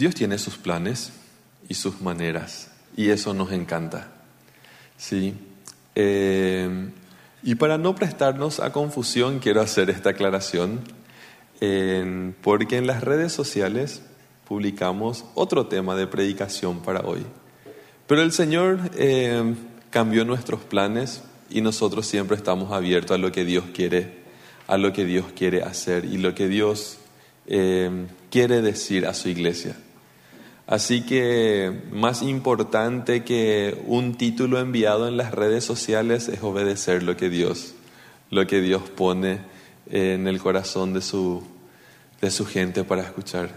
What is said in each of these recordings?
Dios tiene sus planes y sus maneras, y eso nos encanta. ¿sí? Eh, y para no prestarnos a confusión, quiero hacer esta aclaración, porque en las redes sociales publicamos otro tema de predicación para hoy. Pero el Señor eh, cambió nuestros planes y nosotros siempre estamos abiertos a lo que Dios quiere, a lo que Dios quiere hacer y lo que Dios eh, quiere decir a su iglesia. Así que más importante que un título enviado en las redes sociales es obedecer lo que Dios, lo que Dios pone en el corazón de su, de su gente para escuchar.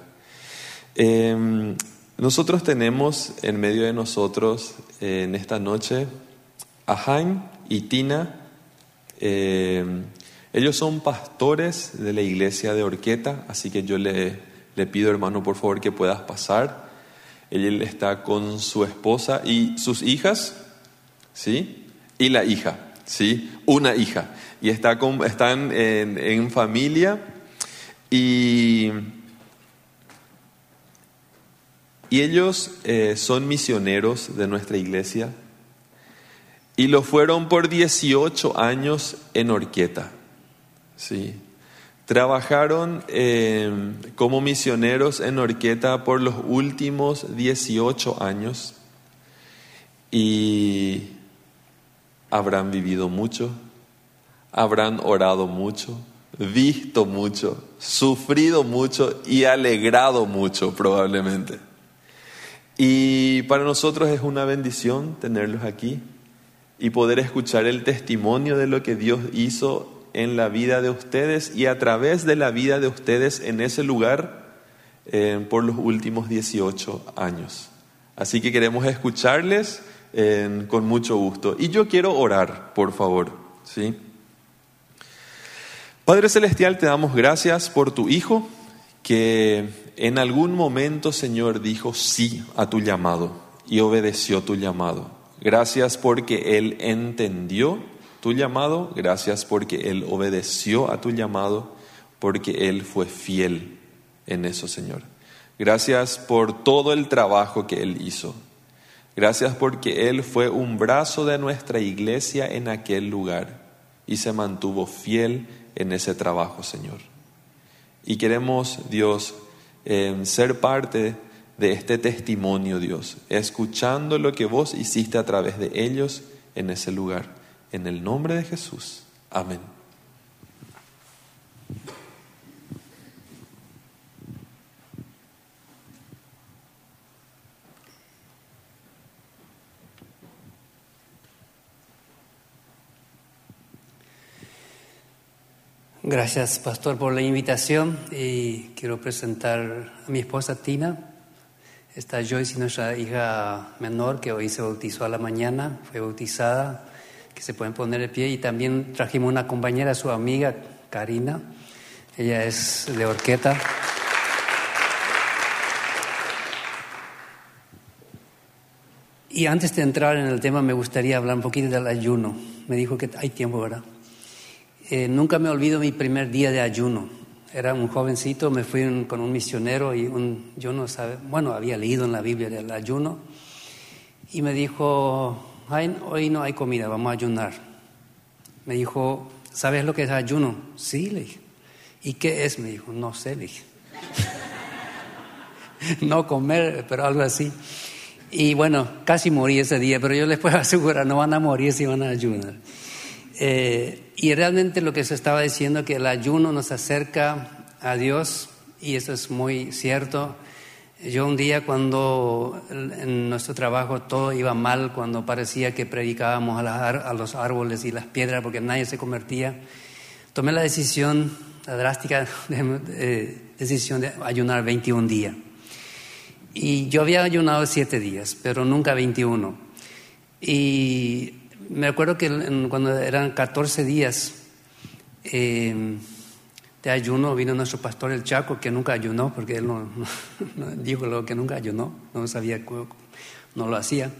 Em, nosotros tenemos en medio de nosotros en esta noche a Jaime y Tina. Em, ellos son pastores de la iglesia de Orqueta, así que yo le, le pido hermano por favor que puedas pasar. Él está con su esposa y sus hijas, ¿sí? Y la hija, ¿sí? Una hija. Y está con, están en, familia y, y ellos eh, son misioneros de nuestra iglesia y lo fueron por 18 años en Orqueta, ¿sí? Trabajaron eh, como misioneros en Orqueta por los últimos 18 años y habrán vivido mucho, habrán orado mucho, visto mucho, sufrido mucho y alegrado mucho probablemente. Y para nosotros es una bendición tenerlos aquí y poder escuchar el testimonio de lo que Dios hizo en la vida de ustedes y a través de la vida de ustedes en ese lugar eh, por los últimos 18 años. Así que queremos escucharles eh, con mucho gusto. Y yo quiero orar, por favor. ¿sí? Padre Celestial, te damos gracias por tu Hijo, que en algún momento, Señor, dijo sí a tu llamado y obedeció tu llamado. Gracias porque Él entendió tu llamado, gracias porque Él obedeció a tu llamado, porque Él fue fiel en eso, Señor. Gracias por todo el trabajo que Él hizo. Gracias porque Él fue un brazo de nuestra iglesia en aquel lugar y se mantuvo fiel en ese trabajo, Señor. Y queremos, Dios, em, ser parte de este testimonio, Dios, escuchando lo que vos hiciste a través de ellos en ese lugar. En el nombre de Jesús. Amén. Gracias, pastor, por la invitación y quiero presentar a mi esposa Tina. Está Joyce, nuestra hija menor, que hoy se bautizó a la mañana, fue bautizada que se pueden poner de pie. Y también trajimos una compañera, su amiga Karina. Ella es de Orqueta. Y antes de entrar en el tema, me gustaría hablar un poquito del ayuno. Me dijo que hay tiempo, ¿verdad? Eh, nunca me olvido mi primer día de ayuno. Era un jovencito, me fui con un misionero y un, yo no sabía, bueno, había leído en la Biblia del ayuno. Y me dijo, hoy no hay comida, vamos a ayunar. Me dijo, ¿sabes lo que es ayuno? Sí, le dije. ¿Y qué es? Me dijo, no sé, le dije. no comer, pero algo así. Y bueno, casi morí ese día, pero yo les puedo asegurar, no van a morir si van a ayunar. Eh, y realmente lo que se estaba diciendo, que el ayuno nos acerca a Dios, y eso es muy cierto. Yo un día cuando en nuestro trabajo todo iba mal, cuando parecía que predicábamos a, los árboles y las piedras porque nadie se convertía, tomé la decisión, la drástica decisión de ayunar 21 días. Y yo había ayunado 7 días, pero nunca 21. Y me acuerdo que cuando eran 14 días, eh, de ayuno vino nuestro pastor el Chaco, que nunca ayunó, porque él no, dijo lo que nunca ayunó, no sabía, no lo hacía.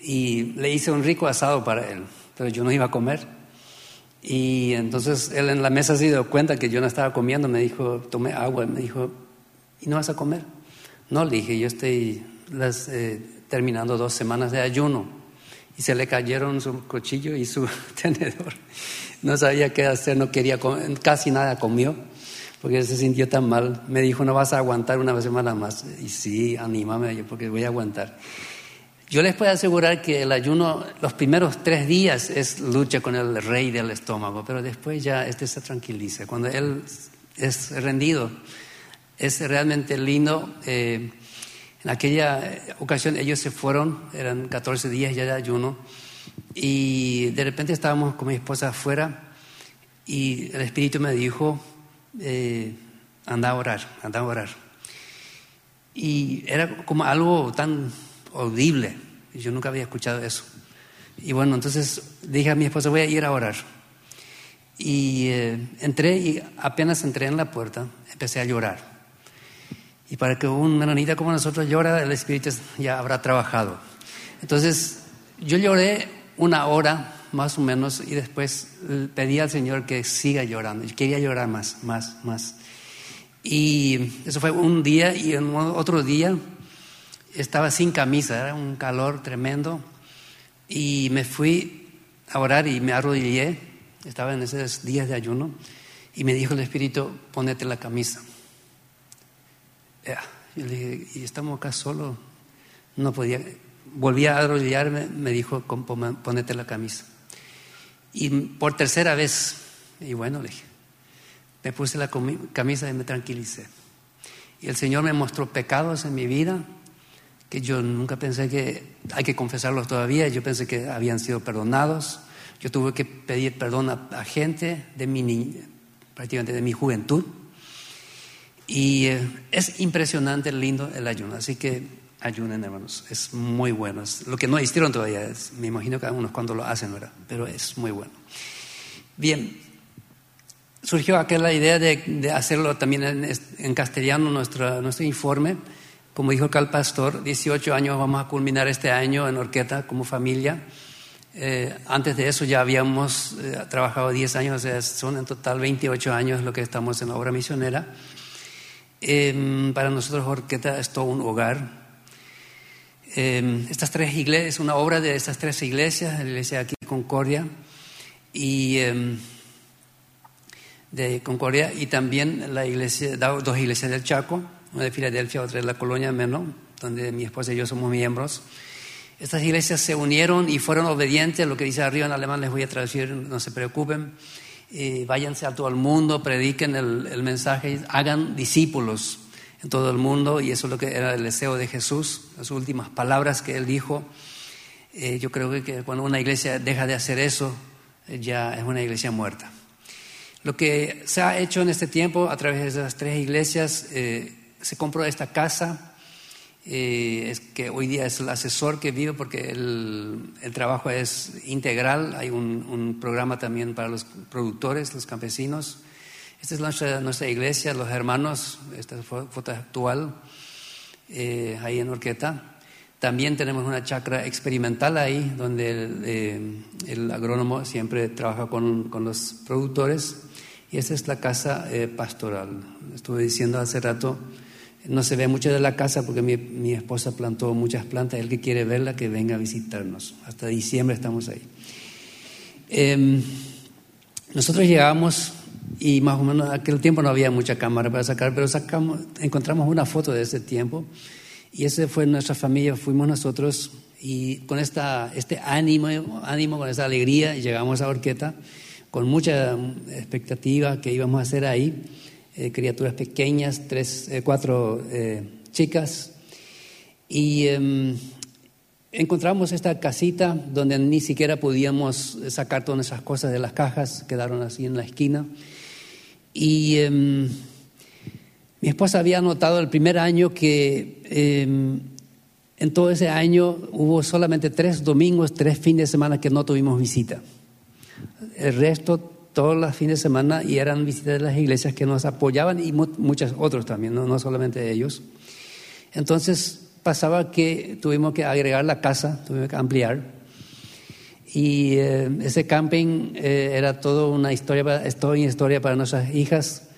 Y le hice un rico asado para él, pero yo no iba a comer. Y entonces él en la mesa se dio cuenta que yo no estaba comiendo, me dijo, tomé agua, me dijo, ¿y no vas a comer? No, le dije, yo estoy las, eh, terminando dos semanas de ayuno. Y se le cayeron su cuchillo y su tenedor. No sabía qué hacer, no quería, casi nada comió, porque se sintió tan mal. Me dijo, no vas a aguantar una semana más. Y sí, anímame, porque voy a aguantar. Yo les puedo asegurar que el ayuno, los primeros tres días es lucha con el rey del estómago, pero después ya este se tranquiliza. Cuando él es rendido, es realmente lindo. Eh, en aquella ocasión ellos se fueron, eran 14 días ya de ayuno, y de repente estábamos con mi esposa afuera y el Espíritu me dijo, eh, anda a orar, anda a orar. Y era como algo tan audible, yo nunca había escuchado eso. Y bueno, entonces dije a mi esposa, voy a ir a orar. Y eh, entré y apenas entré en la puerta, empecé a llorar. Y para que un menonita como nosotros llora, el Espíritu ya habrá trabajado. Entonces, yo lloré una hora más o menos y después pedí al Señor que siga llorando. Yo quería llorar más, más, más. Y eso fue un día y otro día estaba sin camisa, era un calor tremendo. Y me fui a orar y me arrodillé, estaba en esos días de ayuno, y me dijo el Espíritu, ponete la camisa. Yo le dije, ¿y estamos acá solo No podía. Volví a arrodillarme, me dijo, ponete la camisa. Y por tercera vez, y bueno, le dije, me puse la camisa y me tranquilicé. Y el Señor me mostró pecados en mi vida que yo nunca pensé que hay que confesarlos todavía. Yo pensé que habían sido perdonados. Yo tuve que pedir perdón a, gente de mi prácticamente de mi juventud. Y eh, es impresionante, lindo el ayuno. Así que ayunen, hermanos. Es muy bueno. Es lo que no hicieron todavía. Es, me imagino que algunos cuando lo hacen, ¿verdad? Pero es muy bueno. Bien. Surgió aquella idea de, hacerlo también en, castellano, nuestro, nuestro informe. Como dijo acá el pastor, 18 años vamos a culminar este año en Orqueta como familia. Eh, antes de eso ya habíamos eh, trabajado 10 años, o sea, son en total 28 años lo que estamos en la obra misionera. Em, para nosotros Orqueta es todo un hogar. Em, estas tres iglesias, una obra de estas tres iglesias, la iglesia aquí Concordia y em, de Concordia y también la iglesia, dos iglesias del Chaco, una de Filadelfia, otra de la Colonia Menor, donde mi esposa y yo somos miembros. Estas iglesias se unieron y fueron obedientes, lo que dice arriba en alemán les voy a traducir, no se preocupen váyanse a todo el mundo, prediquen el, mensaje, hagan discípulos en todo el mundo, y eso es lo que era el deseo de Jesús, las últimas palabras que él dijo. Eh, yo creo que cuando una iglesia deja de hacer eso, eh, ya es una iglesia muerta. Lo que se ha hecho en este tiempo a través de esas tres iglesias, eh, se compró esta casa, es que hoy día es el asesor que vive porque el, el trabajo es integral. Hay un, programa también para los productores, los campesinos. Esta es nuestra, nuestra iglesia, los hermanos, esta foto actual, eh, ahí en Orqueta. También tenemos una chacra experimental ahí, donde el, eh, agrónomo siempre trabaja con, con, los productores. Y esta es la casa pastoral. Estuve diciendo hace rato no se ve mucho de la casa porque mi, esposa plantó muchas plantas. El que quiere verla, que venga a visitarnos. Hasta diciembre estamos ahí. Em, nosotros llegamos y más o menos en aquel tiempo no había mucha cámara para sacar, pero sacamos, encontramos una foto de ese tiempo y ese fue nuestra familia, fuimos nosotros y con esta, este ánimo, ánimo, con esta alegría llegamos a Orqueta con mucha expectativa que íbamos a hacer ahí. Eh, criaturas pequeñas, tres, eh, cuatro eh, chicas. Y em, encontramos esta casita donde ni siquiera podíamos sacar todas esas cosas de las cajas, quedaron así en la esquina. Y em, mi esposa había notado el primer año que em, en todo ese año hubo solamente tres domingos, tres fines de semana que no tuvimos visita. El resto todos los fines de semana y eran visitas de las iglesias que nos apoyaban y muchos otros también, no, solamente ellos. Entonces pasaba que tuvimos que agregar la casa, tuvimos que ampliar. Y eh, ese camping eh, era toda una historia, toda una historia para nuestras hijas.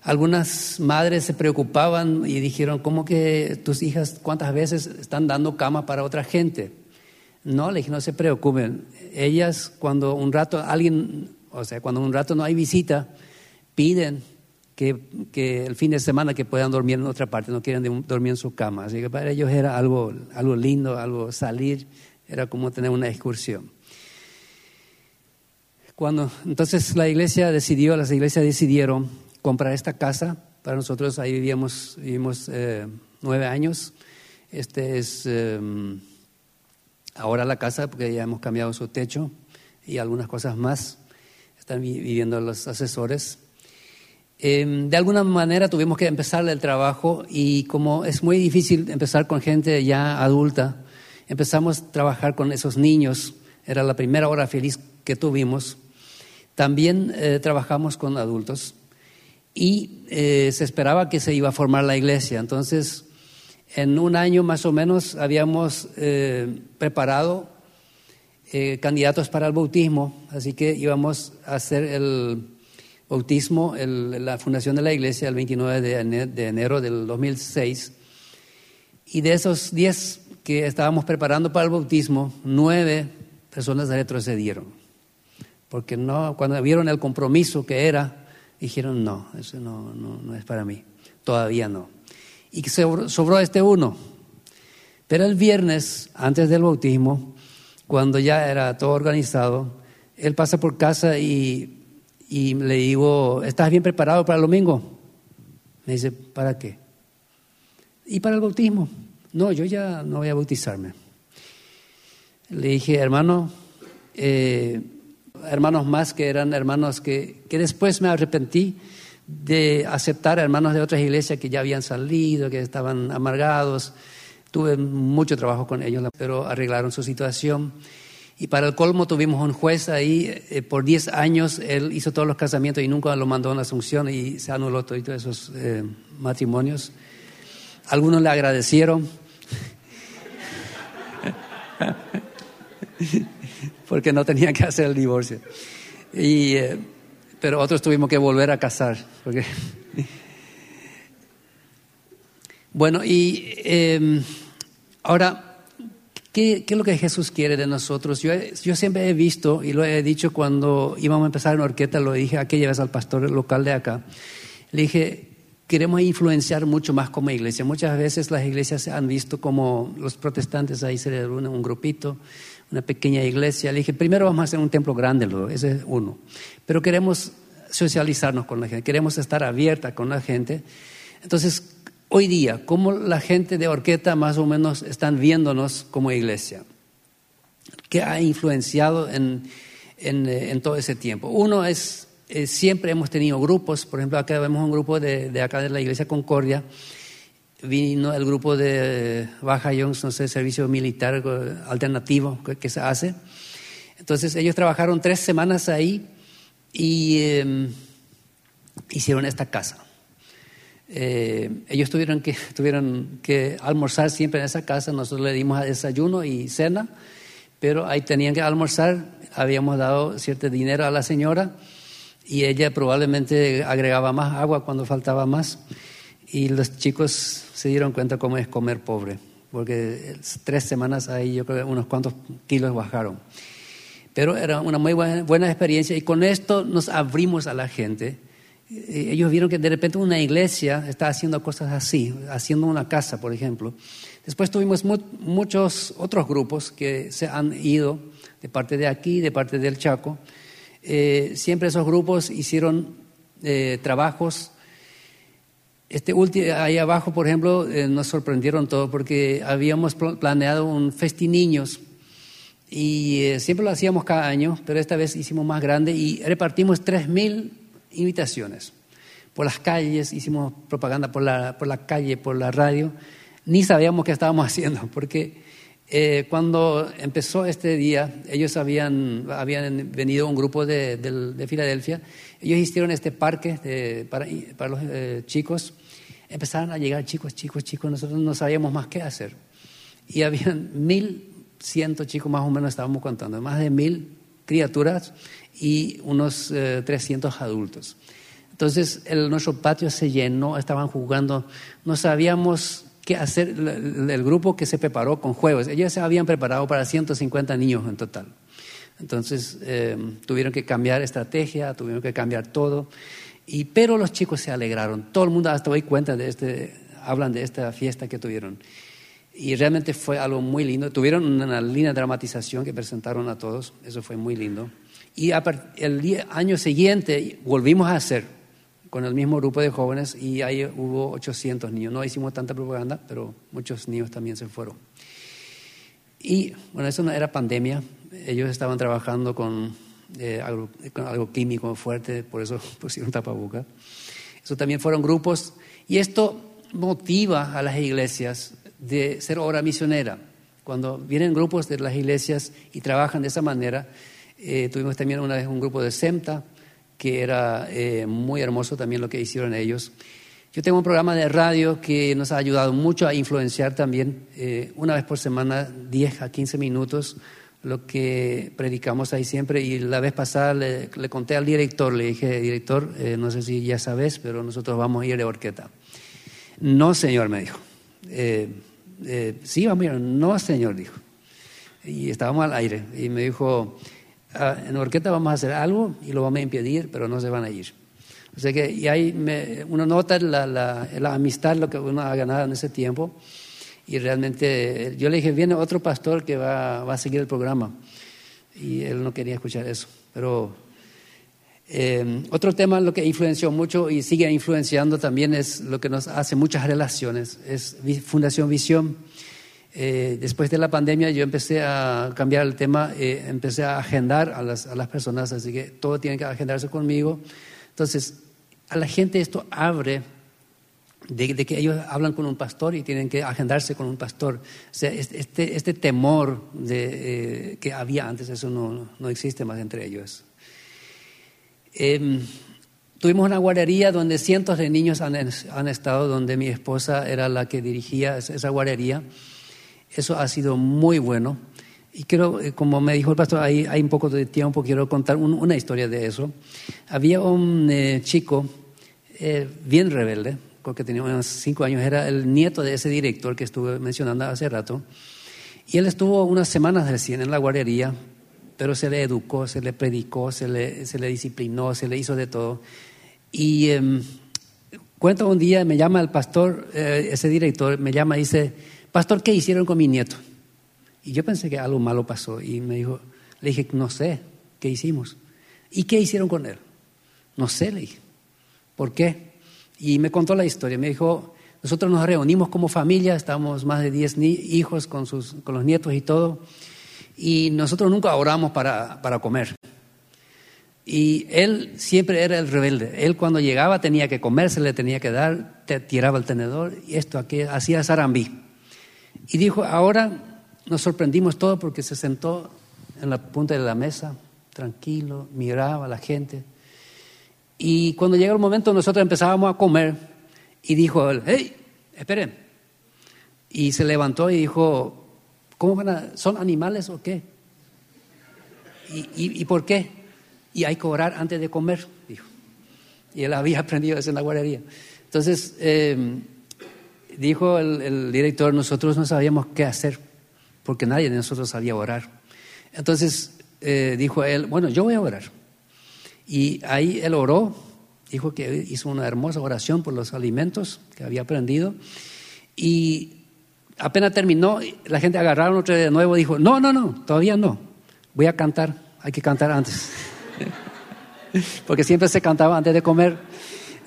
algunas madres se preocupaban y dijeron, ¿cómo que tus hijas cuántas veces están dando cama para otra gente? No, le dije, no se preocupen. Ellas cuando un rato alguien, o sea, cuando un rato no hay visita, piden que, que, el fin de semana que puedan dormir en otra parte, no quieren dormir en su cama. Así que para ellos era algo, algo lindo, algo salir, era como tener una excursión. Cuando entonces la iglesia decidió, las iglesias decidieron comprar esta casa. Para nosotros ahí vivíamos, vivimos eh, nueve años. Este es eh, ahora la casa porque ya hemos cambiado su techo y algunas cosas más. Están viviendo los asesores. Em, de alguna manera tuvimos que empezar el trabajo y como es muy difícil empezar con gente ya adulta, empezamos a trabajar con esos niños. Era la primera hora feliz que tuvimos. También eh, trabajamos con adultos y eh, se esperaba que se iba a formar la iglesia. Entonces, en un año más o menos habíamos eh, preparado candidatos para el bautismo, así que íbamos a hacer el bautismo, la fundación de la iglesia, el 29 de enero, del 2006. Y de esos 10 que estábamos preparando para el bautismo, nueve personas retrocedieron. Porque no, cuando vieron el compromiso que era, dijeron, no, eso no, no, es para mí, todavía no. Y sobró este uno. Pero el viernes, antes del bautismo, cuando ya era todo organizado, él pasa por casa y y le digo, ¿estás bien preparado para el domingo? Me dice, ¿para qué? Y para el bautismo. No, yo ya no voy a bautizarme. Le dije, hermano, eh, hermanos más que eran hermanos que, que después me arrepentí de aceptar hermanos de otras iglesias que ya habían salido, que estaban amargados. Tuve mucho trabajo con ellos, pero arreglaron su situación. Y para el colmo tuvimos un juez ahí, eh, por 10 años él hizo todos los casamientos y nunca lo mandó a la Asunción y se anuló todos esos eh, matrimonios. Algunos le agradecieron porque no tenían que hacer el divorcio. Y, eh, pero otros tuvimos que volver a casar. Porque bueno, y em, ahora ¿Qué, es lo que Jesús quiere de nosotros? Yo, yo, siempre he visto, y lo he dicho cuando íbamos a empezar en Orqueta, lo dije aquella vez al pastor local de acá, le dije, queremos influenciar mucho más como iglesia. Muchas veces las iglesias se han visto como los protestantes, ahí se reúnen un grupito, una pequeña iglesia. Le dije, primero vamos a hacer un templo grande, ese es uno. Pero queremos socializarnos con la gente, queremos estar abierta con la gente. Entonces, hoy día, cómo la gente de Orqueta más o menos están viéndonos como iglesia. ¿Qué ha influenciado en, en, todo ese tiempo? Uno es, eh, siempre hemos tenido grupos, por ejemplo, acá vemos un grupo de, acá de la iglesia Concordia, vino el grupo de Baja Jones, no sé, servicio militar alternativo que, se hace. Entonces ellos trabajaron tres semanas ahí y em, hicieron esta casa. Eh, ellos tuvieron que, tuvieron que almorzar siempre en esa casa, nosotros le dimos desayuno y cena, pero ahí tenían que almorzar, habíamos dado cierto dinero a la señora y ella probablemente agregaba más agua cuando faltaba más y los chicos se dieron cuenta cómo es comer pobre, porque tres semanas ahí yo creo unos cuantos kilos bajaron. Pero era una muy buena, buena experiencia y con esto nos abrimos a la gente eh, ellos vieron que de repente una iglesia está haciendo cosas así, haciendo una casa, por ejemplo. Después tuvimos muchos otros grupos que se han ido de parte de aquí, de parte del Chaco. Eh, siempre esos grupos hicieron eh, trabajos. Este último, ahí abajo, por ejemplo, nos sorprendieron todo porque habíamos planeado un festín niños y siempre lo hacíamos cada año, pero esta vez hicimos más grande y repartimos 3.000 invitaciones. Por las calles, hicimos propaganda por la, por la calle, por la radio. Ni sabíamos qué estábamos haciendo, porque eh, cuando empezó este día, ellos habían, habían venido un grupo de, de, Filadelfia, ellos hicieron este parque para, para, los eh, chicos, empezaron a llegar chicos, chicos, chicos, nosotros no sabíamos más qué hacer. Y habían mil cientos chicos más o menos, estábamos contando, más de mil criaturas y unos 300 eh, adultos. Entonces el, nuestro patio se llenó, estaban jugando, no sabíamos qué hacer, el, grupo que se preparó con juegos, ellos se habían preparado para 150 niños en total. Entonces eh, tuvieron que cambiar estrategia, tuvieron que cambiar todo, y, pero los chicos se alegraron, todo el mundo hasta hoy cuenta de este, hablan de esta fiesta que tuvieron. Y realmente fue algo muy lindo. Tuvieron una de dramatización que presentaron a todos, eso fue muy lindo. Y el año siguiente volvimos a hacer con el mismo grupo de jóvenes y ahí hubo 800 niños. No hicimos tanta propaganda, pero muchos niños también se fueron. Y bueno, eso no era pandemia, ellos estaban trabajando con, eh, algo, con algo químico fuerte, por eso pusieron tapaboca. Eso también fueron grupos y esto motiva a las iglesias de ser obra misionera. Cuando vienen grupos de las iglesias y trabajan de esa manera, eh, tuvimos también una vez un grupo de SEMTA, que era eh, muy hermoso también lo que hicieron ellos. Yo tengo un programa de radio que nos ha ayudado mucho a influenciar también, eh, una vez por semana, 10 a 15 minutos, lo que predicamos ahí siempre. Y la vez pasada le, conté al director, le dije, director, no sé si ya sabes, pero nosotros vamos a ir de orqueta. No, señor, me dijo. Eh, sí, vamos a ir. No, señor, dijo. Y estábamos al aire. Y me dijo, en Orqueta vamos a hacer algo y lo vamos a impedir, pero no se van a ir. O sea que, y ahí uno nota la, la, amistad, lo que uno ha ganado en ese tiempo. Y realmente, yo le dije, viene otro pastor que va, va a seguir el programa. Y él no quería escuchar eso. Pero eh, otro tema lo que influenció mucho y sigue influenciando también es lo que nos hace muchas relaciones, es Fundación Visión. Eh, después de la pandemia yo empecé a cambiar el tema, eh, empecé a agendar a las, a las, personas, así que todo tiene que agendarse conmigo. Entonces, a la gente esto abre de, que ellos hablan con un pastor y tienen que agendarse con un pastor. O sea, este, este temor de, que había antes, eso no, no existe más entre ellos. Em, tuvimos una guardería donde cientos de niños han, estado, donde mi esposa era la que dirigía esa guardería. Eso ha sido muy bueno. Y quiero, eh, como me dijo el pastor, hay, hay un poco de tiempo, quiero contar una historia de eso. Había un eh, chico eh, bien rebelde, porque tenía unos cinco años, era el nieto de ese director que estuve mencionando hace rato. Y él estuvo unas semanas recién en la guardería, pero se le educó, se le predicó, se le, se le disciplinó, se le hizo de todo. Y eh, cuento un día, me llama el pastor, ese director, me llama y dice, pastor, ¿qué hicieron con mi nieto? Y yo pensé que algo malo pasó y me dijo, le dije, no sé, ¿qué hicimos? ¿Y qué hicieron con él? No sé, le dije, ¿por qué? Y me contó la historia, me dijo, nosotros nos reunimos como familia, estábamos más de 10 hijos con, sus, con los nietos y todo y nosotros nunca oramos para, para comer. Y él siempre era el rebelde. Él cuando llegaba tenía que comer, se le tenía que dar, tiraba el tenedor y esto, aquí, hacía zarambí. Y dijo, ahora nos sorprendimos todo porque se sentó en la punta de la mesa, tranquilo, miraba a la gente. Y cuando llegó el momento nosotros empezábamos a comer y dijo él, hey, esperen. Y se levantó y dijo, ¿Cómo van a, ¿Son animales o qué? ¿Y, por qué? Y hay que orar antes de comer, dijo. Y él había aprendido eso en la guardería. Entonces, em, dijo el, director, nosotros no sabíamos qué hacer, porque nadie de nosotros sabía orar. Entonces, eh, dijo él, bueno, yo voy a orar. Y ahí él oró, dijo que hizo una hermosa oración por los alimentos que había aprendido. Y apenas terminó, la gente agarraron otra de nuevo y dijo, no, no, no, todavía no, voy a cantar, hay que cantar antes. Porque siempre se cantaba antes de comer.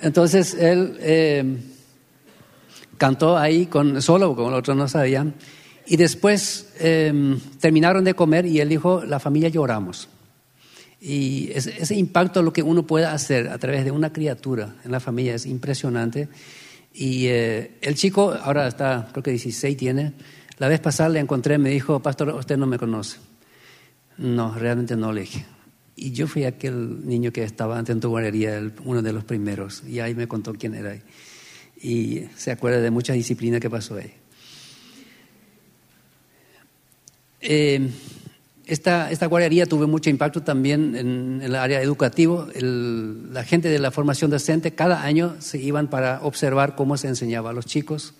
Entonces él eh, cantó ahí con, solo, como los otros no sabían. Y después em, terminaron de comer y él dijo, la familia lloramos. Y ese, ese impacto, lo que uno puede hacer a través de una criatura en la familia es impresionante. Y eh, el chico, ahora está, creo que 16 tiene, la vez pasada le encontré, me dijo, pastor, usted no me conoce. No, realmente no le dije. Y yo fui aquel niño que estaba antes en tu guardería, uno de los primeros, y ahí me contó quién era. Y se acuerda de mucha disciplina que pasó ahí. Eh, esta, esta guardería tuvo mucho impacto también en, el área educativa. la gente de la formación docente cada año se iban para observar cómo se enseñaba a los chicos.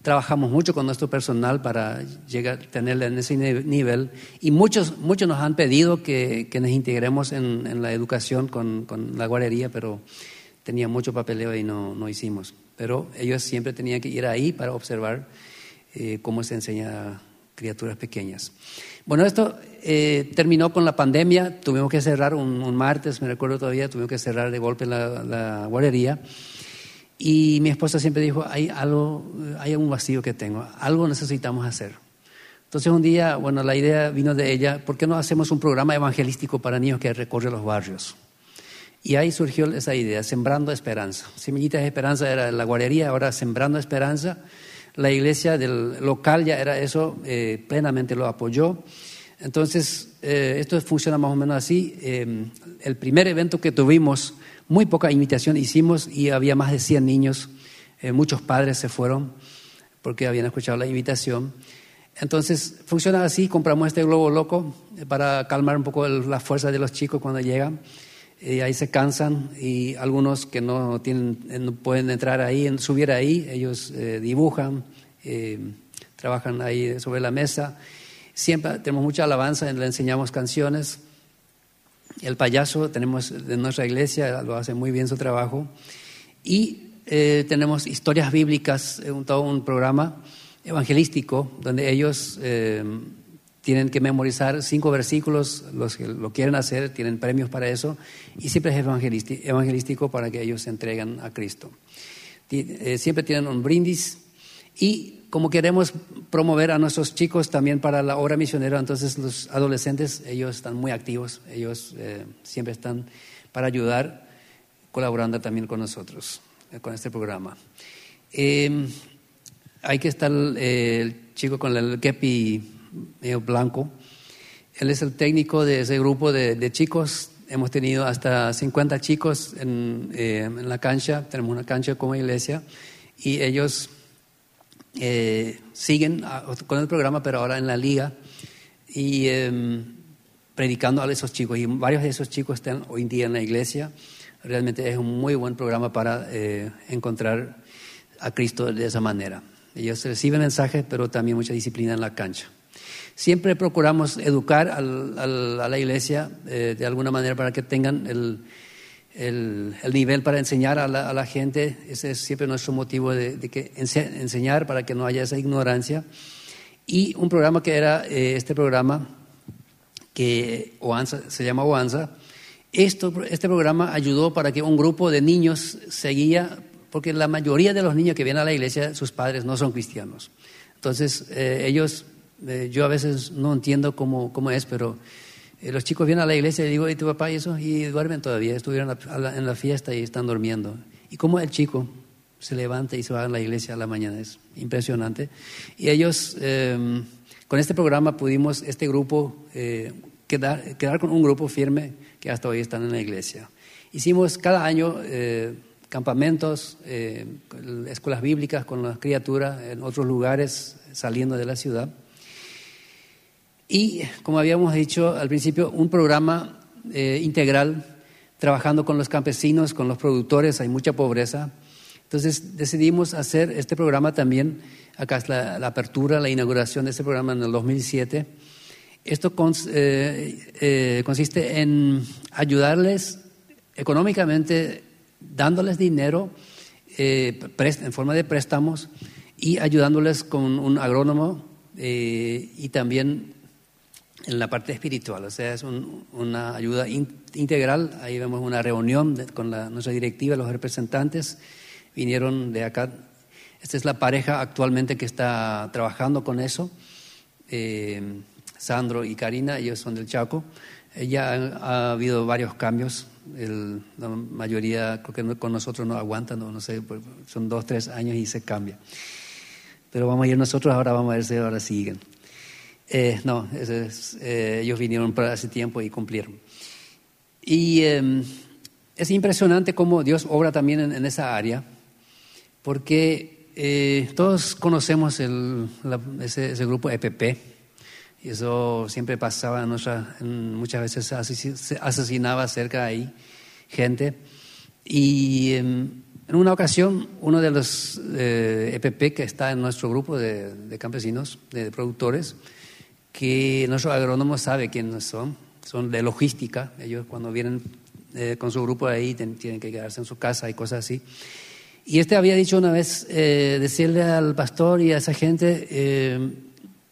Trabajamos mucho con nuestro personal para llegar, tenerle en ese nivel y muchos, muchos nos han pedido que, nos integremos en, en la educación con, con, la guardería, pero tenía mucho papeleo y no, no, hicimos. Pero ellos siempre tenían que ir ahí para observar eh, cómo se enseña criaturas pequeñas. Bueno, esto eh, terminó con la pandemia, tuvimos que cerrar un, martes, me recuerdo todavía, tuvimos que cerrar de golpe la, guardería. Y mi esposa siempre dijo, hay algo, hay un vacío que tengo, algo necesitamos hacer. Entonces un día, bueno, la idea vino de ella, ¿por qué no hacemos un programa evangelístico para niños que recorre los barrios? Y ahí surgió esa idea, Sembrando Esperanza. Semillitas de Esperanza era la guardería, ahora Sembrando Esperanza. La iglesia del local ya era eso, eh, plenamente lo apoyó. Entonces, eh, esto funciona más o menos así. Eh, el primer evento que tuvimos, muy poca invitación hicimos y había más de 100 niños. Muchos padres se fueron porque habían escuchado la invitación. Entonces, funciona así, compramos este globo loco para calmar un poco la fuerza de los chicos cuando llegan. Y ahí se cansan y algunos que no, tienen, no pueden entrar ahí, subir ahí, ellos dibujan, trabajan ahí sobre la mesa Siempre tenemos mucha alabanza, le enseñamos canciones. El payaso tenemos de nuestra iglesia, lo hace muy bien su trabajo. Y eh, tenemos historias bíblicas, eh, un, todo un programa evangelístico donde ellos eh, tienen que memorizar cinco versículos, los que lo quieren hacer tienen premios para eso, y siempre es evangelístico para que ellos se entreguen a Cristo. Siempre tienen un brindis y como queremos promover a nuestros chicos también para la obra misionera, entonces los adolescentes, ellos están muy activos, ellos eh, siempre están para ayudar, colaborando también con nosotros, eh, con este programa. Eh, hay que estar el chico con el kepi medio blanco. Él es el técnico de ese grupo de, chicos. Hemos tenido hasta 50 chicos en, en la cancha, tenemos una cancha como iglesia, y ellos eh, siguen con el programa, pero ahora en la liga, y em, predicando a esos chicos. Y varios de esos chicos están hoy en día en la iglesia. Realmente es un muy buen programa para eh, encontrar a Cristo de esa manera. Ellos reciben mensajes, pero también mucha disciplina en la cancha. Siempre procuramos educar a la iglesia eh, de alguna manera para que tengan el, el, nivel para enseñar a la, gente. Ese es siempre nuestro motivo de, que enseñar para que no haya esa ignorancia. Y un programa que era eh, este programa, que se llama OANSA, esto, este programa ayudó para que un grupo de niños seguía, porque la mayoría de los niños que vienen a la iglesia, sus padres no son cristianos. Entonces, eh, ellos, eh, yo a veces no entiendo cómo, cómo es, pero eh, los chicos vienen a la iglesia y digo, ¿y tu papá y eso? Y duermen todavía, estuvieron en la fiesta y están durmiendo. ¿Y cómo el chico se levanta y se va a la iglesia a la mañana? Es impresionante. Y ellos, em, con este programa pudimos, este grupo, eh, quedar, quedar con un grupo firme que hasta hoy están en la iglesia. Hicimos cada año eh, campamentos, escuelas bíblicas con las criaturas en otros lugares saliendo de la ciudad. Y, como habíamos dicho al principio, un programa eh, integral trabajando con los campesinos, con los productores, hay mucha pobreza. Entonces decidimos hacer este programa también, acá es la, apertura, la inauguración de este programa en el 2007. Esto eh, eh, consiste en ayudarles económicamente, dándoles dinero en forma de préstamos y ayudándoles con un agrónomo y también en la parte espiritual, o sea, es una ayuda integral. Ahí vemos una reunión con la, nuestra directiva, los representantes vinieron de acá. Esta es la pareja actualmente que está trabajando con eso, eh, Sandro y Karina, ellos son del Chaco. Ya ha, habido varios cambios, la mayoría creo que con nosotros no aguantan, no, no sé, son dos, tres años y se cambia. Pero vamos a ir nosotros, ahora vamos a ver si ahora siguen. Eh, no, eh, ellos vinieron para hace tiempo y cumplieron. Y em, es impresionante cómo Dios obra también en, esa área, porque eh, todos conocemos ese, grupo EPP, Y eso siempre pasaba, en muchas veces asesinaba cerca de ahí gente. Y em, en una ocasión, uno de los EPP e que está en nuestro grupo de, de campesinos, de productores, que nuestro agrónomo sabe quiénes son, son de logística, ellos cuando vienen eh, con su grupo ahí tienen que quedarse en su casa y cosas así. Y este había dicho una vez, eh, decirle al pastor y a esa gente eh,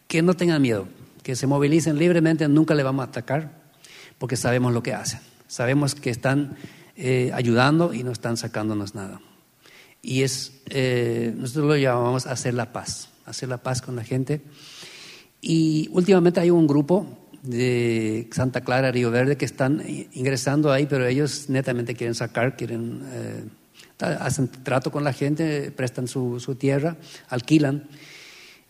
que no tengan miedo, que se movilicen libremente, nunca le vamos a atacar, porque sabemos lo que hacen, sabemos que están ayudando y no están sacándonos nada. Y es, nosotros lo llamamos hacer la paz, hacer la paz con la gente. Y últimamente hay un grupo de Santa Clara, Río Verde, que están ingresando ahí, pero ellos netamente quieren sacar, quieren, eh, hacen trato con la gente, prestan su, su, tierra, alquilan,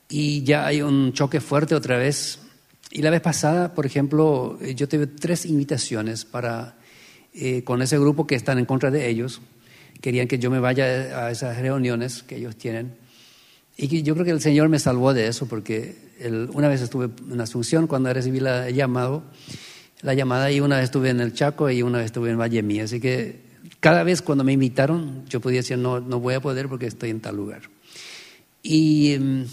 y ya hay un choque fuerte otra vez. Y la vez pasada, por ejemplo, eh, yo tuve tres invitaciones para, eh, con ese grupo que están en contra de ellos, querían que yo me vaya a esas reuniones que ellos tienen. Y yo creo que el Señor me salvó de eso, porque una vez estuve en Asunción cuando recibí la, llamado, la llamada y una vez estuve en el Chaco y una vez estuve en Valle Mía. Así que cada vez cuando me invitaron, yo podía decir, no, no voy a poder porque estoy en tal lugar. Y em,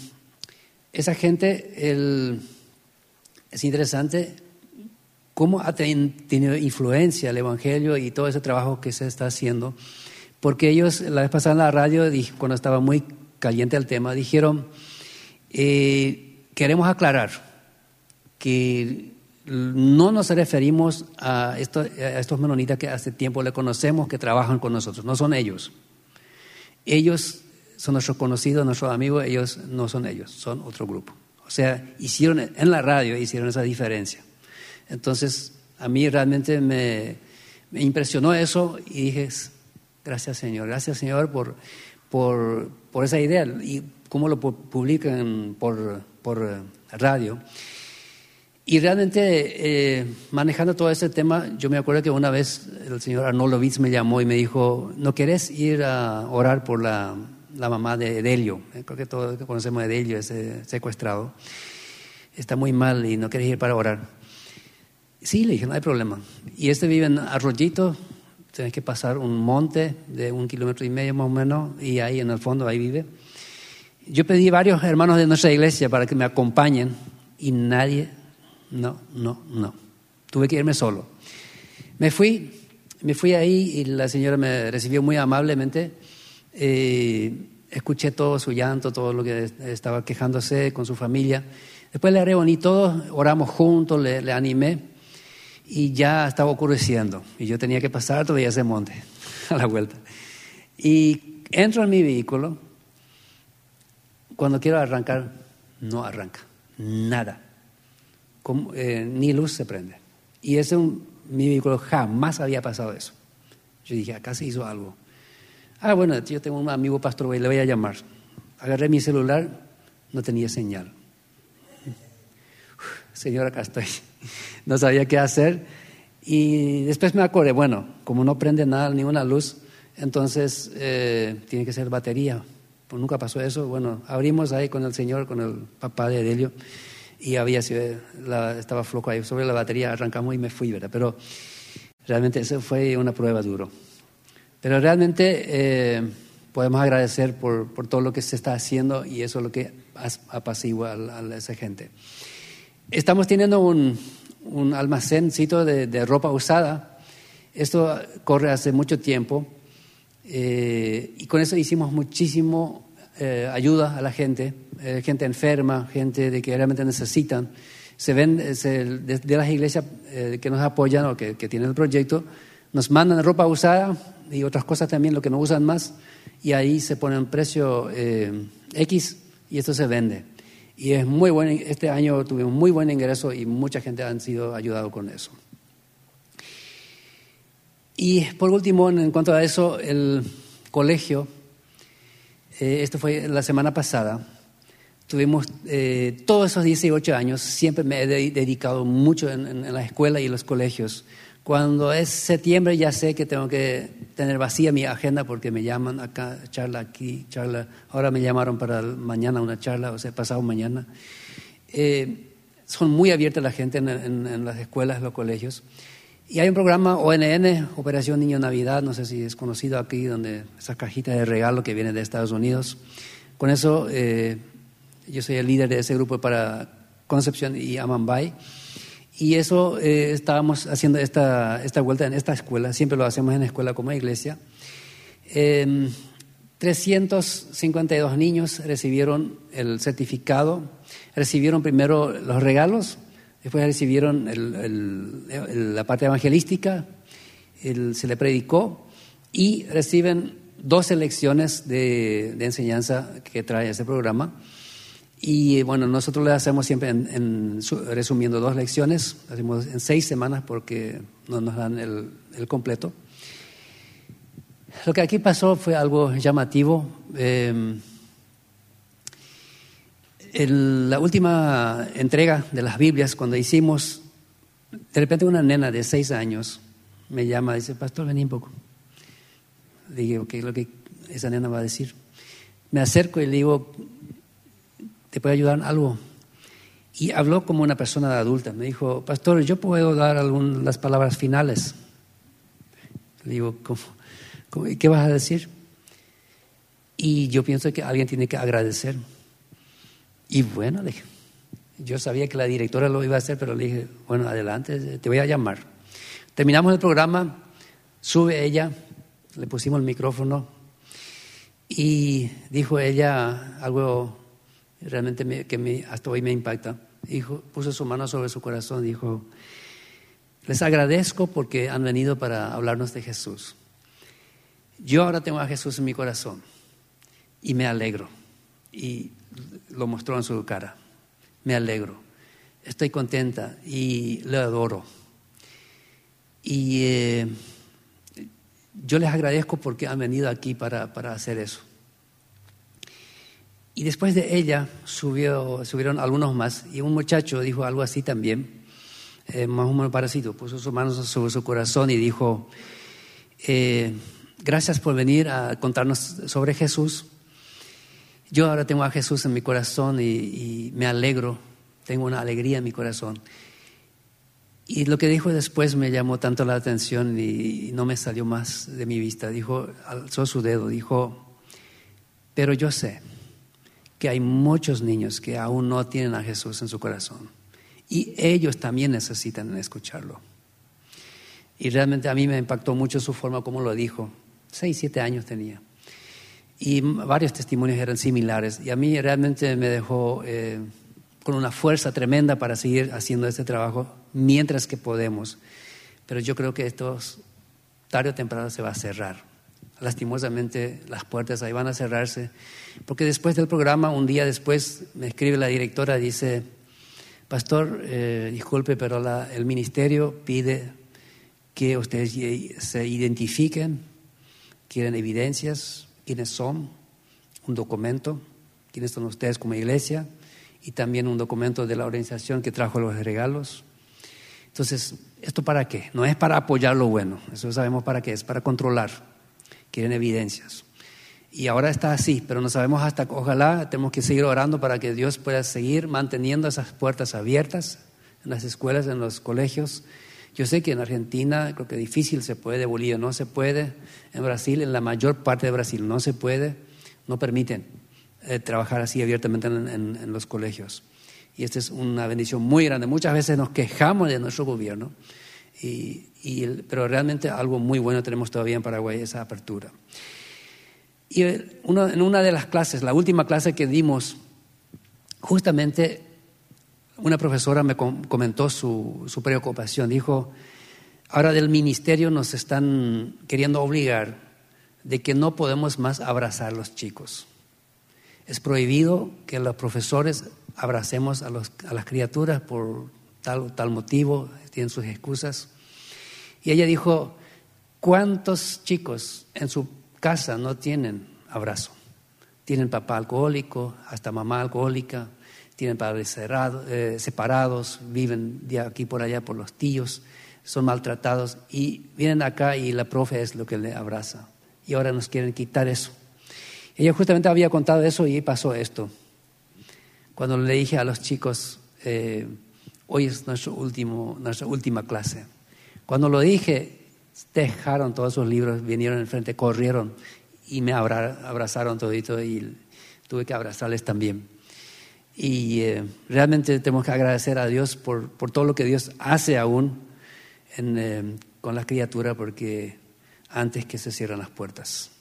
esa gente, el, es interesante cómo ha tenido influencia el Evangelio y todo ese trabajo que se está haciendo, porque ellos, la vez pasada en la radio, cuando estaba muy caliente el tema, dijeron, eh, queremos aclarar que no nos referimos a, estos menonitas que hace tiempo le conocemos, que trabajan con nosotros, no son ellos. Ellos son nuestros conocidos, nuestros amigos, ellos no son ellos, son otro grupo. O sea, hicieron en la radio, hicieron esa diferencia. Entonces, a mí realmente me, me impresionó eso y dije, gracias Señor, gracias Señor por, por esa idea y cómo lo publican por, por radio. Y realmente, eh, manejando todo ese tema, yo me acuerdo que una vez el señor Arnoldo Witz me llamó y me dijo, ¿no querés ir a orar por la, la mamá de Edelio? Eh, creo que todos conocemos a Edelio, ese secuestrado. Está muy mal y no querés ir para orar. Sí, le dije, no hay problema. Y este vive en Arroyito, Tienes que pasar un monte de un kilómetro y medio más o menos, y ahí en el fondo, ahí vive. Yo pedí varios hermanos de nuestra iglesia para que me acompañen, y nadie, no, no, no. Tuve que irme solo. Me fui, me fui ahí y la señora me recibió muy amablemente. Eh, escuché todo su llanto, todo lo que estaba quejándose con su familia. Después le reuní todos, oramos juntos, le, le animé y ya estaba ocurriendo y yo tenía que pasar todavía ese monte a la vuelta. Y entro en mi vehículo, cuando quiero arrancar, no arranca, nada, eh, ni luz se prende. Y ese mi vehículo jamás había pasado eso. Yo dije, acá se hizo algo. Ah, bueno, yo tengo un amigo pastor, le voy a llamar. Agarré mi celular, no tenía señal. Señor, acá estoy no sabía qué hacer. Y después me acordé, bueno, como no prende nada, ni una luz, entonces eh, tiene que ser batería. Pues nunca pasó eso. Bueno, abrimos ahí con el señor, con el papá de Adelio, y había la, estaba flojo ahí sobre la batería, arrancamos y me fui, ¿verdad? Pero realmente eso fue una prueba duro. Pero realmente eh, podemos agradecer por, por, todo lo que se está haciendo y eso es lo que apacigua a, a esa gente. Estamos teniendo un, un almacencito de, de, ropa usada. Esto corre hace mucho tiempo eh, y con eso hicimos muchísimo eh, ayuda a la gente, eh, gente enferma, gente de que realmente necesitan. Se ven de, las iglesias que nos apoyan o que, que, tienen el proyecto, nos mandan ropa usada y otras cosas también, lo que no usan más, y ahí se pone un precio X y esto se vende. Y es muy bueno, este año tuvimos muy buen ingreso y mucha gente ha sido ayudado con eso. Y por último, en cuanto a eso, el colegio, eh, esto fue la semana pasada, tuvimos eh, todos esos 18 años, siempre me he dedicado mucho en, la escuela y los colegios cuando es septiembre ya sé que tengo que tener vacía mi agenda porque me llaman acá, charla aquí, charla. Ahora me llamaron para mañana una charla, o sea, pasado mañana. Eh, son muy abiertas la gente en, en, las escuelas, los colegios. Y hay un programa ONN, Operación Niño Navidad, no sé si es conocido aquí, donde esas cajitas de regalo que vienen de Estados Unidos. Con eso, eh, yo soy el líder de ese grupo para Concepción y Amambay. Y eso eh, estábamos haciendo esta, esta vuelta en esta escuela, siempre lo hacemos en la escuela como iglesia. 352 em, niños recibieron el certificado, recibieron primero los regalos, después recibieron la parte evangelística, se le predicó y reciben dos lecciones de, de enseñanza que trae este programa. Y bueno, nosotros le hacemos siempre en, resumiendo dos lecciones, hacemos en seis semanas porque no nos dan el, completo. Lo que aquí pasó fue algo llamativo. Em, en la última entrega de las Biblias, cuando hicimos, de repente una nena de seis años me llama y dice, Pastor, vení un poco. Le digo, ¿qué es lo que esa nena va a decir? Me acerco y le digo, ¿te puede ayudar en algo? Y habló como una persona adulta. Me dijo, pastor, yo puedo dar algunas palabras finales. Le digo, ¿cómo, qué vas a decir? Y yo pienso que alguien tiene que agradecer. Y bueno, le dije, yo sabía que la directora lo iba a hacer, pero le dije, bueno, adelante, te voy a llamar. Terminamos el programa, sube ella, le pusimos el micrófono y dijo ella algo realmente que hasta hoy me impacta. Dijo, puso su mano sobre su corazón, dijo, les agradezco porque han venido para hablarnos de Jesús. Yo ahora tengo a Jesús en mi corazón y me alegro. Y lo mostró en su cara. Me alegro. Estoy contenta y le adoro. Y eh, yo les agradezco porque han venido aquí para, para hacer eso. Y después de ella subió, subieron algunos más y un muchacho dijo algo así también, eh, más o menos parecido, puso sus manos sobre su corazón y dijo, eh, gracias por venir a contarnos sobre Jesús. Yo ahora tengo a Jesús en mi corazón y, me alegro, tengo una alegría en mi corazón. Y lo que dijo después me llamó tanto la atención y no me salió más de mi vista. Dijo, alzó su dedo, dijo, pero yo sé que hay muchos niños que aún no tienen a Jesús en su corazón. Y ellos también necesitan escucharlo. Y realmente a mí me impactó mucho su forma como lo dijo. Seis, siete años tenía. Y varios testimonios eran similares. Y a mí realmente me dejó eh, con una fuerza tremenda para seguir haciendo este trabajo mientras que podemos. Pero yo creo que esto tarde o temprano se va a cerrar. Lastimosamente las puertas ahí van a cerrarse porque después del programa, un día después, me escribe la directora, dice, Pastor, eh, disculpe, pero el ministerio pide que ustedes se identifiquen, quieren evidencias, quiénes son, un documento, quiénes son ustedes como iglesia, y también un documento de la organización que trajo los regalos. Entonces, ¿esto para qué? No es para apoyar lo bueno, eso sabemos para qué, es para controlar. Quieren evidencias. Y ahora está así, pero no sabemos hasta, ojalá tenemos que seguir orando para que Dios pueda seguir manteniendo esas puertas abiertas en las escuelas, en los colegios. Yo sé que en Argentina creo que difícil se puede, Bolivia no se puede, en Brasil, en la mayor parte de Brasil no se puede, no permiten eh, trabajar así abiertamente en, los colegios. Y esta es una bendición muy grande. Muchas veces nos quejamos de nuestro gobierno, pero realmente algo muy bueno tenemos todavía en Paraguay, esa apertura. Y en una de las clases, la última clase que dimos, justamente una profesora me comentó su, su preocupación. Dijo, ahora del ministerio nos están queriendo obligar de que no podemos más abrazar a los chicos. Es prohibido que los profesores abracemos a, los, a las criaturas por tal tal motivo, tienen sus excusas. Y ella dijo, ¿cuántos chicos en su casa no tienen abrazo. Tienen papá alcohólico, hasta mamá alcohólica, tienen padres eh, separados, viven de aquí por allá por los tíos, son maltratados y vienen acá y la profe es lo que le abraza. Y ahora nos quieren quitar eso. Ella justamente había contado eso y pasó esto. Cuando le dije a los chicos, eh, Hoy es nuestro último, nuestra última clase. Cuando lo dije, dejaron todos sus libros, vinieron enfrente, corrieron y me abrazaron todito y tuve que abrazarles también. Y eh, realmente tenemos que agradecer a Dios por, por, todo lo que Dios hace aún eh, con la criatura, porque antes que se cierran las puertas.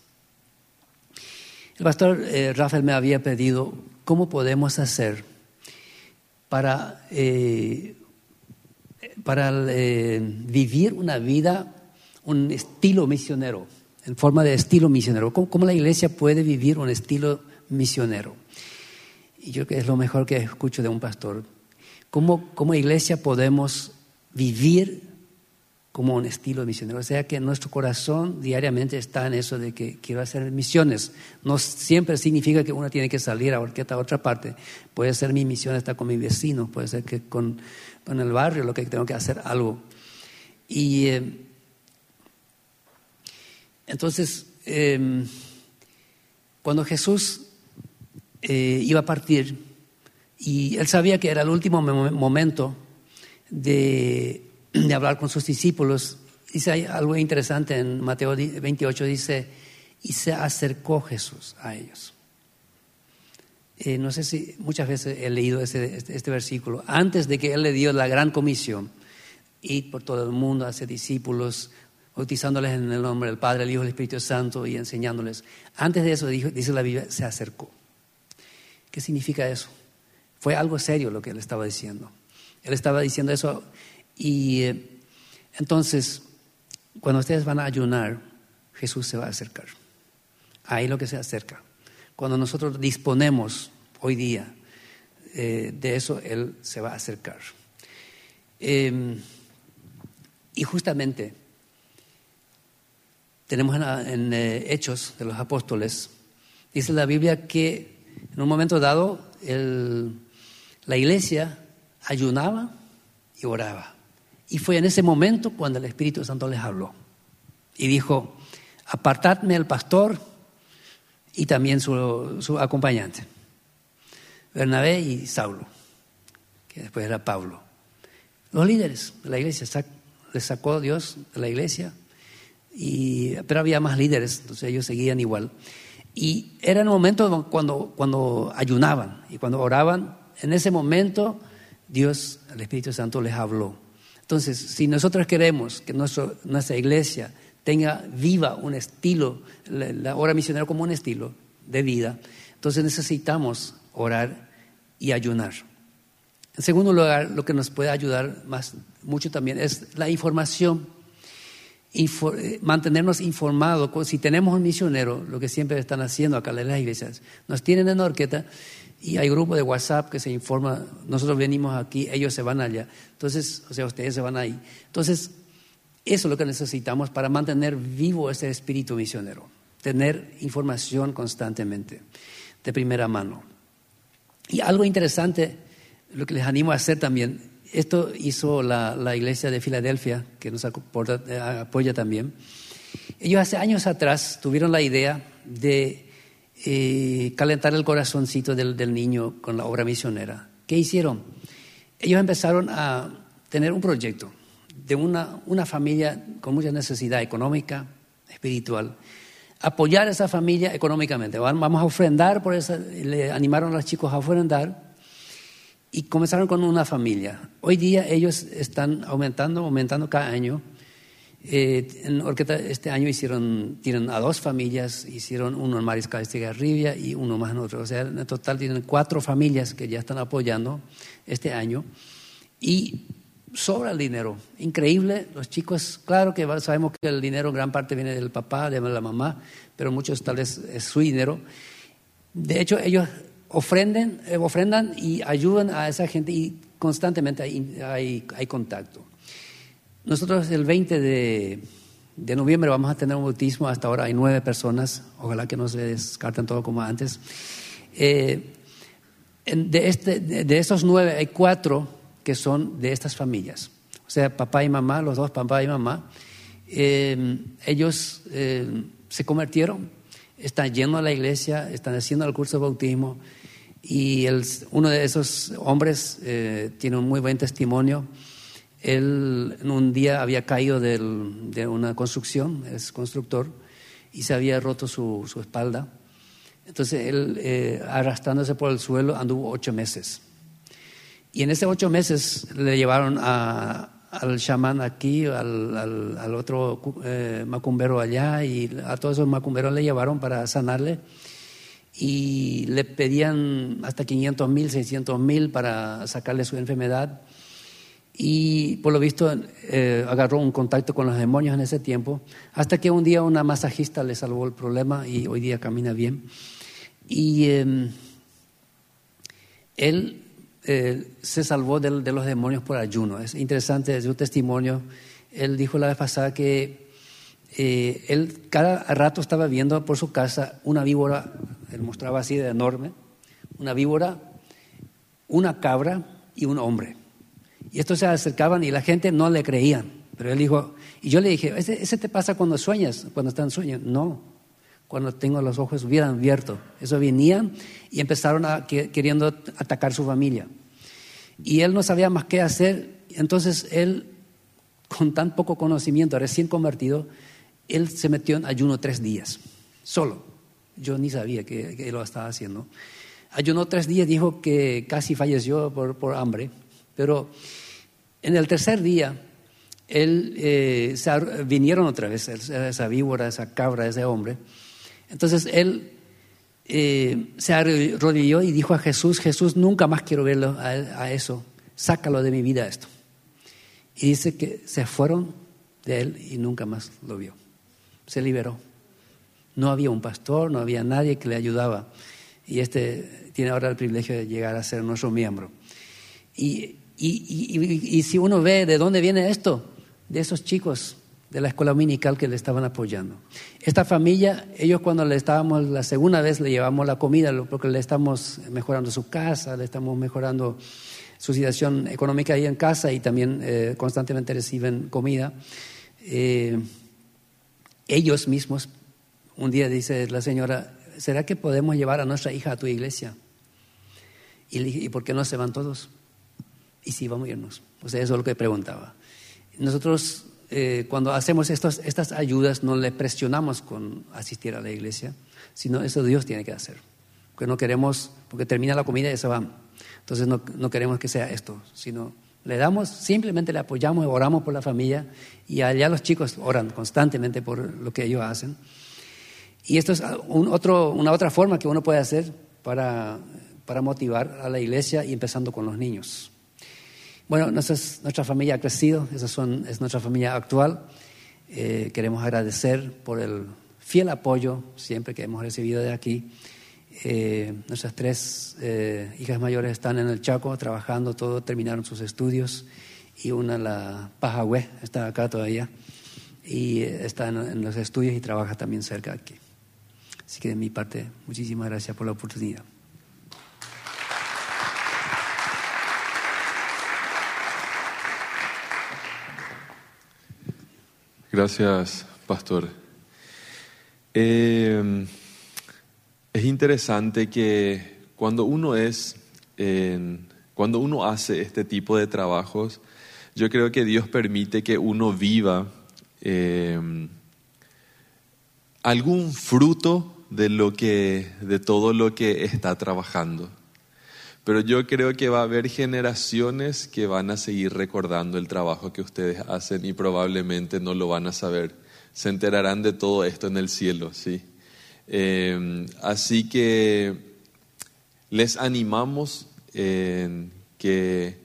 El pastor eh, Rafael me había pedido cómo podemos hacer para, para vivir una vida, un estilo misionero, en forma de estilo misionero. ¿Cómo, la iglesia puede vivir un estilo misionero? Y yo creo que es lo mejor que escucho de un pastor. ¿Cómo, como iglesia podemos vivir como un estilo misionero? O sea, que nuestro corazón diariamente está en eso de que quiero hacer misiones. No siempre significa que uno tiene que salir a a otra parte. Puede ser mi misión estar con mi vecino, puede ser que con, con el barrio lo que tengo que hacer algo. Y eh, entonces, em, cuando Jesús eh, iba a partir, y él sabía que era el último momento de, hablar con sus discípulos, dice algo interesante en Mateo 28, dice, y se acercó Jesús a ellos. Eh, no sé si muchas veces he leído este, este, versículo, antes de que Él le dio la gran comisión, ir por todo el mundo, hacer discípulos, bautizándoles en el nombre del Padre, el Hijo el Espíritu Santo y enseñándoles. Antes de eso, dice la Biblia, se acercó. ¿Qué significa eso? Fue algo serio lo que él estaba diciendo. Él estaba diciendo eso y eh, entonces, cuando ustedes van a ayunar, Jesús se va a acercar. Ahí lo que se acerca. Cuando nosotros disponemos hoy día eh, de eso, Él se va a acercar. Em, y justamente tenemos en, eh, Hechos de los Apóstoles, dice la Biblia que en un momento dado la iglesia ayunaba y oraba. Y fue en ese momento cuando el Espíritu Santo les habló. Y dijo, apartadme el pastor y también su, acompañante, Bernabé y Saulo, que después era Pablo. Los líderes de la iglesia, les sacó Dios de la iglesia pero había más líderes, entonces ellos seguían igual. Y era el momento cuando, cuando ayunaban y cuando oraban, en ese momento Dios, el Espíritu Santo les habló. Entonces, si nosotros queremos que nuestra iglesia tenga viva un estilo, la, la hora misionera como un estilo de vida, entonces necesitamos orar y ayunar. En segundo lugar, lo que nos puede ayudar más, mucho también es la información eh, mantenernos informados. Si tenemos un misionero, lo que siempre están haciendo acá en las iglesias, nos tienen en Orqueta y hay grupos de WhatsApp que se informa, nosotros venimos aquí, ellos se van allá. Entonces, o sea, ustedes se van ahí. Entonces, eso es lo que necesitamos para mantener vivo ese espíritu misionero, tener información constantemente, de primera mano. Y algo interesante, lo que les animo a hacer también, esto hizo la, iglesia de Filadelfia, que nos eh, apoya también. Ellos hace años atrás tuvieron la idea de eh, calentar el corazoncito del, niño con la obra misionera. ¿Qué hicieron? Ellos empezaron a tener un proyecto de una, una familia con mucha necesidad económica, espiritual, apoyar a esa familia económicamente. Vamos a ofrendar por eso, le animaron a los chicos a ofrendar y comenzaron con una familia. Hoy día ellos están aumentando, aumentando cada año. Eh, en Orqueta este año hicieron, tienen a dos familias, hicieron uno en Mariscal Estigarribia y uno más en otro. O sea, en total tienen cuatro familias que ya están apoyando este año. Y sobra el dinero, increíble. Los chicos, claro que sabemos que el dinero en gran parte viene del papá, de la mamá, pero muchos tal vez es su dinero. De hecho, ellos ofrenden, eh, ofrendan y ayudan a esa gente y constantemente hay, hay, contacto. Nosotros el 20 de, noviembre vamos a tener un bautismo, hasta ahora hay nueve personas, ojalá que no se descarten todo como antes. Eh, de, este, de, estos nueve hay cuatro que son de estas familias, o sea, papá y mamá, los dos papá y mamá, eh, ellos se convirtieron. Están yendo a la iglesia, están haciendo el curso de bautismo. Y uno de esos hombres eh, tiene un muy buen testimonio. Él un día había caído de una construcción, es constructor, y se había roto su, espalda. Entonces él, eh, arrastrándose por el suelo, anduvo ocho meses. Y en esos ocho meses le llevaron al chamán aquí, al otro eh, macumbero allá, y a todos esos macumberos le llevaron para sanarle. Y le pedían hasta 500 mil, 600 mil para sacarle su enfermedad. Y por lo visto eh, agarró un contacto con los demonios en ese tiempo, hasta que un día una masajista le salvó el problema y hoy día camina bien. Y eh, él eh, se salvó de, los demonios por ayuno. Es interesante, un testimonio, él dijo la vez pasada que eh, él cada rato estaba viendo por su casa una víbora, él mostraba así de enorme, una víbora, una cabra y un hombre. Y estos se acercaban y la gente no le creían. Pero él dijo, y yo le dije, ¿ese, ese te pasa cuando sueñas, cuando estás en sueño? No, cuando tengo los ojos bien abiertos. Eso venían y empezaron a, que, queriendo atacar su familia. Y él no sabía más qué hacer. Entonces él, con tan poco conocimiento, recién convertido, él se metió en ayuno tres días, solo. Yo ni sabía que, que lo estaba haciendo. Ayunó tres días, dijo que casi falleció por, por hambre. Pero en el tercer día, él, eh, vinieron otra vez, esa víbora, esa cabra, ese hombre. Entonces él eh, se arrodilló y dijo a Jesús, Jesús, nunca más quiero verlo a, a, eso, sácalo de mi vida esto. Y dice que se fueron de él y nunca más lo vio. Se liberó. No había un pastor, no había nadie que le ayudaba. Y este tiene ahora el privilegio de llegar a ser nuestro miembro. Y, y, si uno ve de dónde viene esto, de esos chicos de la escuela dominical que le estaban apoyando. Esta familia, ellos cuando le estábamos, la segunda vez le llevamos la comida, porque le estamos mejorando su casa, le estamos mejorando su situación económica ahí en casa y también eh, constantemente reciben comida. Eh, ellos mismos, un día dice la señora, ¿será que podemos llevar a nuestra hija a tu iglesia? Y ¿y por qué no se van todos? Y si vamos a irnos. O sea, eso es lo que preguntaba. Nosotros eh, cuando hacemos estos, estas ayudas no le presionamos con asistir a la iglesia, sino eso Dios tiene que hacer. Porque no queremos, porque termina la comida y se van. Entonces no, no queremos que sea esto, sino le damos, simplemente le apoyamos, oramos por la familia y allá los chicos oran constantemente por lo que ellos hacen. Y esto es un otro, una otra forma que uno puede hacer para, para motivar a la iglesia y empezando con los niños. Bueno, nuestra, familia ha crecido, esa son, es nuestra familia actual. Eh, queremos agradecer por el fiel apoyo siempre que hemos recibido de aquí. Eh, nuestras tres eh, hijas mayores están en el Chaco trabajando, todo terminaron sus estudios y una, la Pajagüe, está acá todavía y está en, los estudios y trabaja también cerca aquí. Así que de mi parte, muchísimas gracias por la oportunidad. Gracias, pastor. Eh, es interesante que cuando uno es, eh, cuando uno hace este tipo de trabajos, yo creo que Dios permite que uno viva eh, algún fruto de lo que, de todo lo que está trabajando. Pero yo creo que va a haber generaciones que van a seguir recordando el trabajo que ustedes hacen y probablemente no lo van a saber. Se enterarán de todo esto en el cielo, ¿sí? Eh, así que les animamos eh, que,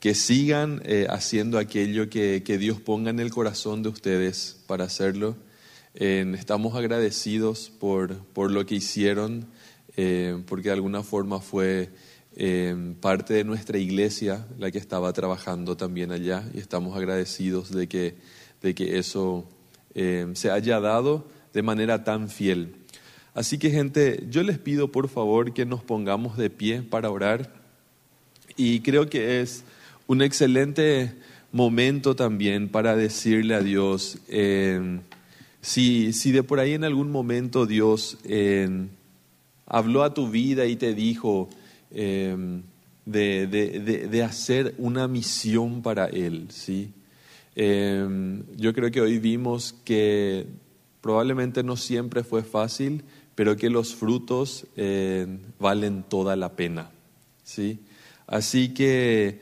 que, sigan eh, haciendo aquello que, que, Dios ponga en el corazón de ustedes para hacerlo. estamos agradecidos por, por, lo que hicieron, porque de alguna forma fue eh, parte de nuestra iglesia la que estaba trabajando también allá y estamos agradecidos de que, de que eso eh, se haya dado de manera tan fiel. Así que gente, yo les pido por favor que nos pongamos de pie para orar y creo que es un excelente momento también para decirle a Dios, eh, si, si de por ahí en algún momento Dios habló a tu vida y te dijo, em, de, de, de, hacer una misión para Él. ¿sí? Em, yo creo que hoy vimos que probablemente no siempre fue fácil, pero que los frutos eh, valen toda la pena. ¿sí? Así que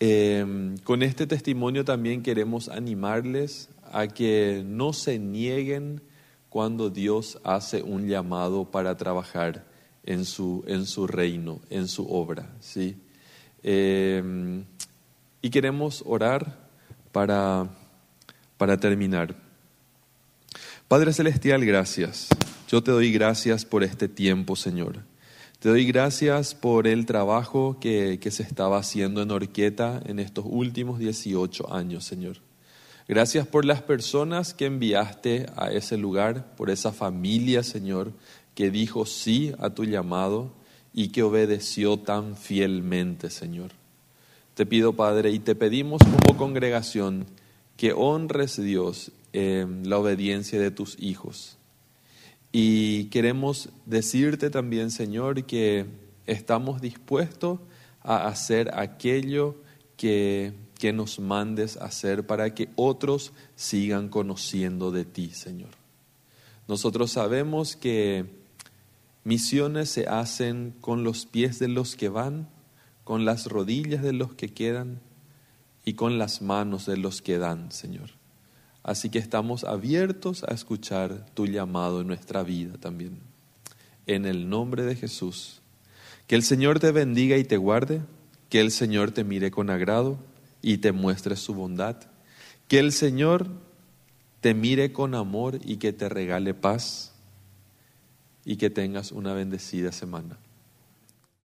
em, con este testimonio también queremos animarles a que no se nieguen cuando Dios hace un llamado para trabajar en su, en su reino, en su obra. ¿sí? Em, y queremos orar para, para terminar. Padre Celestial, gracias. Yo te doy gracias por este tiempo, Señor. Te doy gracias por el trabajo que, que se estaba haciendo en Orqueta en estos últimos 18 años, Señor. Gracias por las personas que enviaste a ese lugar, por esa familia, Señor, que dijo sí a tu llamado y que obedeció tan fielmente, Señor. Te pido, Padre, y te pedimos como congregación que honres, Dios, la obediencia de tus hijos. Y queremos decirte también, Señor, que estamos dispuestos a hacer aquello que, que nos mandes hacer para que otros sigan conociendo de ti, Señor. Nosotros sabemos que misiones se hacen con los pies de los que van, con las rodillas de los que quedan y con las manos de los que dan, Señor. Así que estamos abiertos a escuchar tu llamado en nuestra vida también. En el nombre de Jesús. Que el Señor te bendiga y te guarde, que el Señor te mire con agrado y te muestre su bondad, que el Señor te mire con amor y que te regale paz y que tengas una bendecida semana.